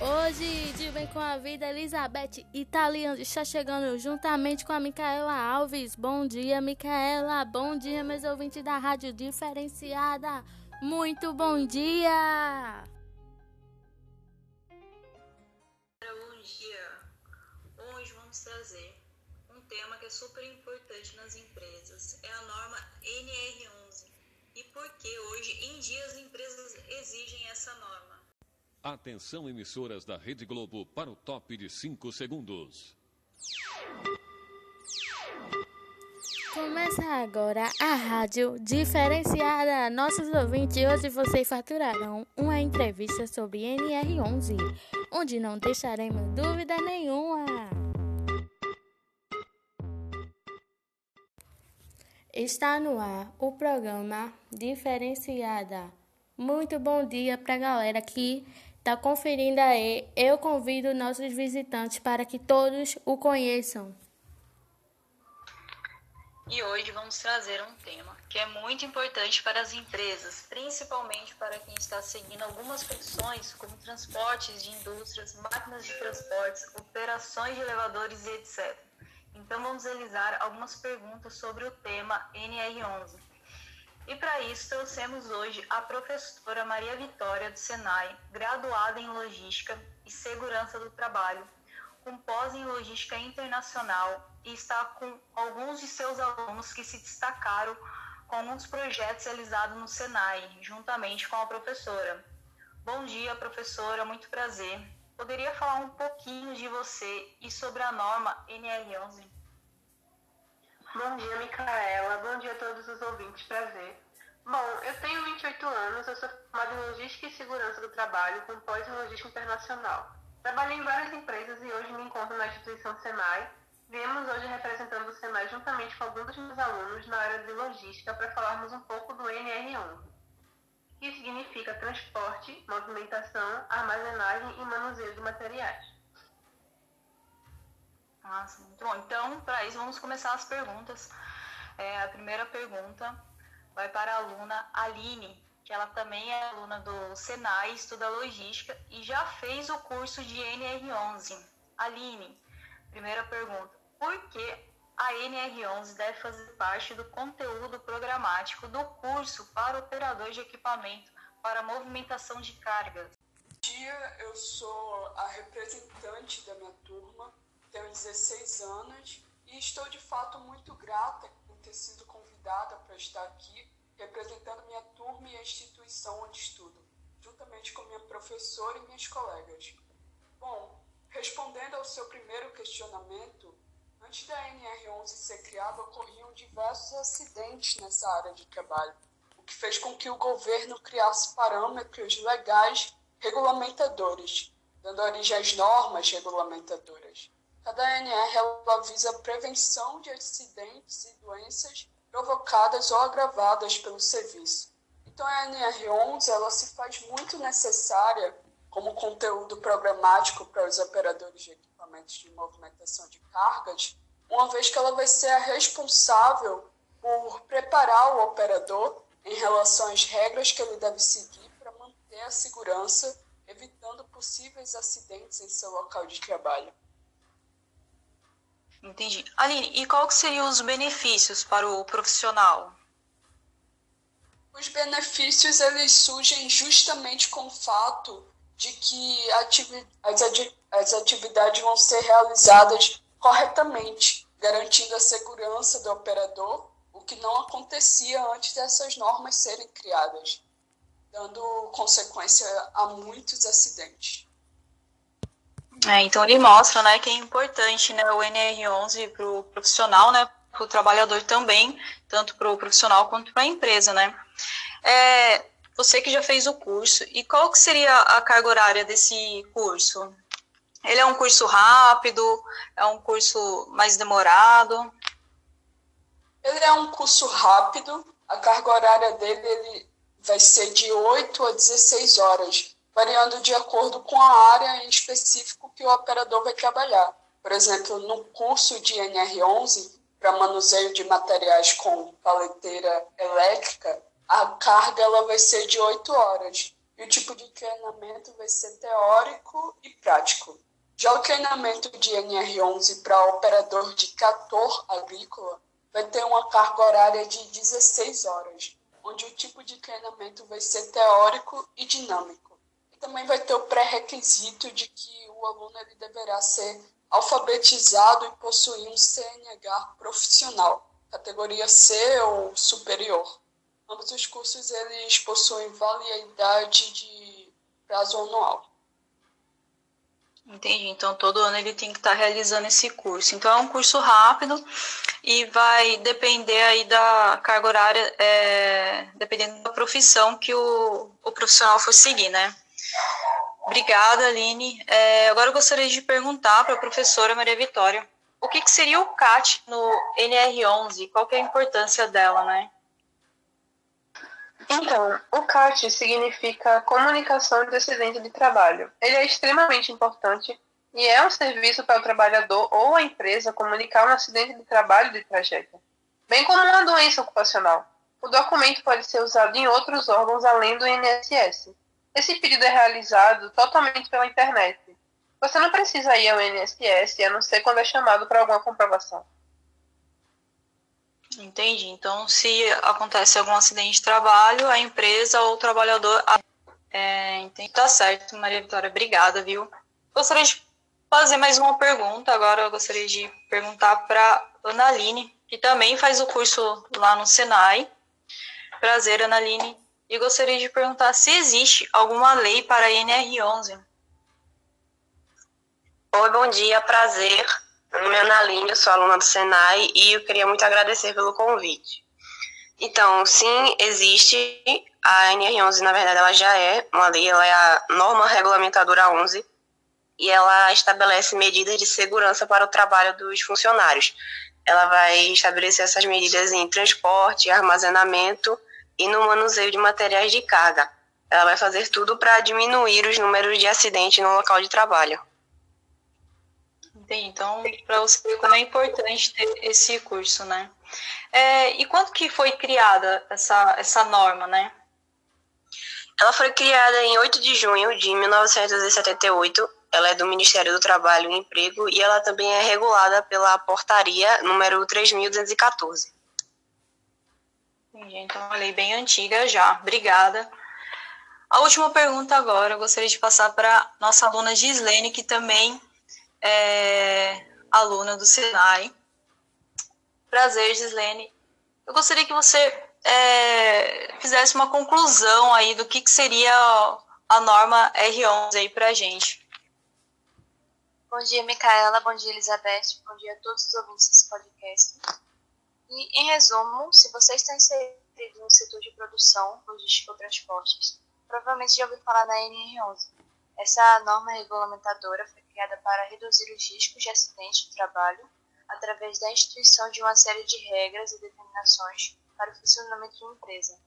Hoje, de bem com a vida, Elizabeth Italiano está chegando juntamente com a Micaela Alves. Bom dia, Micaela. Bom dia, meus ouvintes da Rádio Diferenciada. Muito bom dia! Bom dia! Hoje vamos trazer um tema que é super importante nas empresas. É a norma NR11. E por que hoje em dia as empresas exigem essa norma? Atenção, emissoras da Rede Globo, para o top de 5 segundos. Começa agora a rádio diferenciada. Nossos ouvintes, hoje vocês faturarão uma entrevista sobre NR11, onde não deixaremos dúvida nenhuma. Está no ar o programa Diferenciada. Muito bom dia para a galera que Está conferindo aí, eu convido nossos visitantes para que todos o conheçam. E hoje vamos trazer um tema que é muito importante para as empresas, principalmente para quem está seguindo algumas profissões como transportes de indústrias, máquinas de transportes, operações de elevadores e etc. Então vamos realizar algumas perguntas sobre o tema NR11. E para isso trouxemos hoje a professora Maria Vitória do Senai, graduada em Logística e Segurança do Trabalho, com pós em Logística Internacional e está com alguns de seus alunos que se destacaram com alguns projetos realizados no Senai, juntamente com a professora. Bom dia, professora, muito prazer. Poderia falar um pouquinho de você e sobre a norma NR11? Bom dia, Micaela. Bom dia a todos os ouvintes. Prazer. Bom, eu tenho 28 anos, eu sou formada em Logística e Segurança do Trabalho, com pós em Logística Internacional. Trabalhei em várias empresas e hoje me encontro na instituição Senai. Viemos hoje representando o Senai juntamente com alguns dos meus alunos na área de Logística para falarmos um pouco do NR11, que significa transporte, movimentação, armazenagem e manuseio de materiais. Nossa, muito bom. Então, para isso, vamos começar as perguntas. É, a primeira pergunta vai para a aluna Aline, que ela também é aluna do Senai, estuda logística e já fez o curso de NR11. Aline, primeira pergunta: por que a NR11 deve fazer parte do conteúdo programático do curso para operador de equipamento para movimentação de cargas? Dia, eu sou a representante da minha turma tenho 16 anos e estou de fato muito grata ter sido convidada para estar aqui representando minha turma e a instituição onde estudo, juntamente com minha professora e minhas colegas. Bom, respondendo ao seu primeiro questionamento, antes da NR11 ser criada, ocorriam diversos acidentes nessa área de trabalho, o que fez com que o governo criasse parâmetros legais regulamentadores, dando origem às normas regulamentadoras. Cada ANR ela visa a prevenção de acidentes e doenças provocadas ou agravadas pelo serviço. Então a NR11 ela se faz muito necessária como conteúdo programático para os operadores de equipamentos de movimentação de cargas, uma vez que ela vai ser a responsável por preparar o operador em relação às regras que ele deve seguir para manter a segurança, evitando possíveis acidentes em seu local de trabalho. Entendi. Aline, e qual que seriam os benefícios para o profissional? Os benefícios eles surgem justamente com o fato de que as, as atividades vão ser realizadas corretamente, garantindo a segurança do operador, o que não acontecia antes dessas normas serem criadas, dando consequência a muitos acidentes. É, então ele mostra, né, que é importante, né, o NR11 para o profissional, né, para o trabalhador também, tanto para o profissional quanto para a empresa, né. É, você que já fez o curso, e qual que seria a carga horária desse curso? Ele é um curso rápido? É um curso mais demorado? Ele é um curso rápido. A carga horária dele ele vai ser de 8 a 16 horas variando de acordo com a área em específico que o operador vai trabalhar. Por exemplo, no curso de NR11, para manuseio de materiais com paleteira elétrica, a carga ela vai ser de 8 horas. e o tipo de treinamento vai ser teórico e prático. Já o treinamento de NR11 para operador de trator agrícola vai ter uma carga horária de 16 horas, onde o tipo de treinamento vai ser teórico e dinâmico. Também vai ter o pré-requisito de que o aluno ele deverá ser alfabetizado e possuir um CNH profissional, categoria C ou superior. Ambos os cursos eles possuem validade de prazo anual. Entendi. Então todo ano ele tem que estar realizando esse curso. Então é um curso rápido e vai depender aí da carga horária, é, dependendo da profissão que o, o profissional for seguir, né? Obrigada, Aline. É, agora eu gostaria de perguntar para a professora Maria Vitória o que, que seria o CAT no NR11, qual é a importância dela, né? Então, o CAT significa Comunicação de Acidente de Trabalho. Ele é extremamente importante e é um serviço para o trabalhador ou a empresa comunicar um acidente de trabalho de trajeto, bem como uma doença ocupacional. O documento pode ser usado em outros órgãos além do INSS. Esse pedido é realizado totalmente pela internet. Você não precisa ir ao INSS, a não ser quando é chamado para alguma comprovação. Entendi. Então, se acontece algum acidente de trabalho, a empresa ou o trabalhador. É, entendi. Tá certo, Maria Vitória. Obrigada, viu? Gostaria de fazer mais uma pergunta. Agora eu gostaria de perguntar para Ana Aline, que também faz o curso lá no Senai. Prazer, Ana Aline. E gostaria de perguntar se existe alguma lei para a NR11. Oi, bom dia, prazer. Meu nome é Ana Aline, eu sou aluna do Senai e eu queria muito agradecer pelo convite. Então, sim, existe. A NR11, na verdade, ela já é uma lei, ela é a norma regulamentadora 11 e ela estabelece medidas de segurança para o trabalho dos funcionários. Ela vai estabelecer essas medidas em transporte, armazenamento e no manuseio de materiais de carga. Ela vai fazer tudo para diminuir os números de acidentes no local de trabalho. Entendi. Então, para você ver como é importante ter esse curso, né? É, e quando que foi criada essa, essa norma, né? Ela foi criada em 8 de junho de 1978. Ela é do Ministério do Trabalho e Emprego e ela também é regulada pela portaria número 3214. Entendi. Então, uma lei bem antiga já. Obrigada. A última pergunta agora, eu gostaria de passar para nossa aluna Gislene, que também é, aluna do Senai. Prazer, Gislene. Eu gostaria que você é, fizesse uma conclusão aí do que, que seria a norma R11 aí para a gente. Bom dia, Micaela. Bom dia, Elizabeth. Bom dia a todos os ouvintes desse podcast. E, em resumo, se você está inserido no setor de produção, logística ou transportes, provavelmente já ouviu falar da NR11. Essa norma regulamentadora foi criada para reduzir os riscos de acidente de trabalho através da instituição de uma série de regras e determinações para o funcionamento de uma empresa.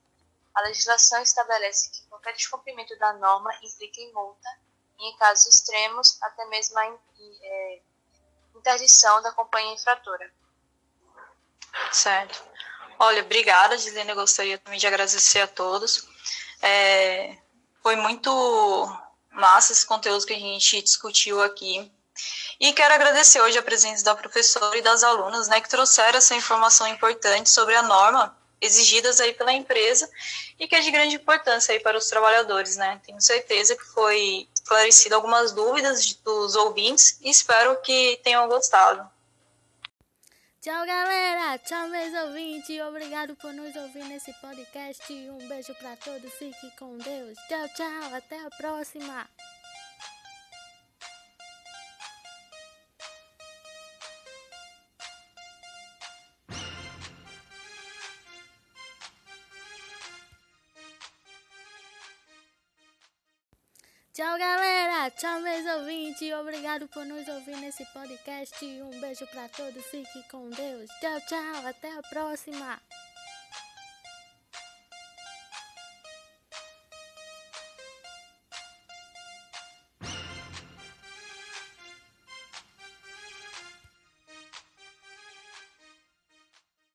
A legislação estabelece que qualquer descumprimento da norma implica em multa e, em casos extremos, até mesmo a é, interdição da companhia infratora. Certo. Olha, obrigada, Gislene. Eu gostaria também de agradecer a todos. É, foi muito massa esse conteúdo que a gente discutiu aqui. E quero agradecer hoje a presença da professora e das alunas, né, que trouxeram essa informação importante sobre a norma exigidas aí pela empresa e que é de grande importância aí para os trabalhadores, né? Tenho certeza que foi esclarecido algumas dúvidas dos ouvintes e espero que tenham gostado. Tchau, galera. Tchau, meus ouvintes. Obrigado por nos ouvir nesse podcast. Um beijo para todos. Fique com Deus. Tchau, tchau. Até a próxima. Tchau, galera. Tchau, meus ouvintes. Obrigado por nos ouvir nesse podcast. Um beijo para todos. Fique com Deus. Tchau, tchau. Até a próxima.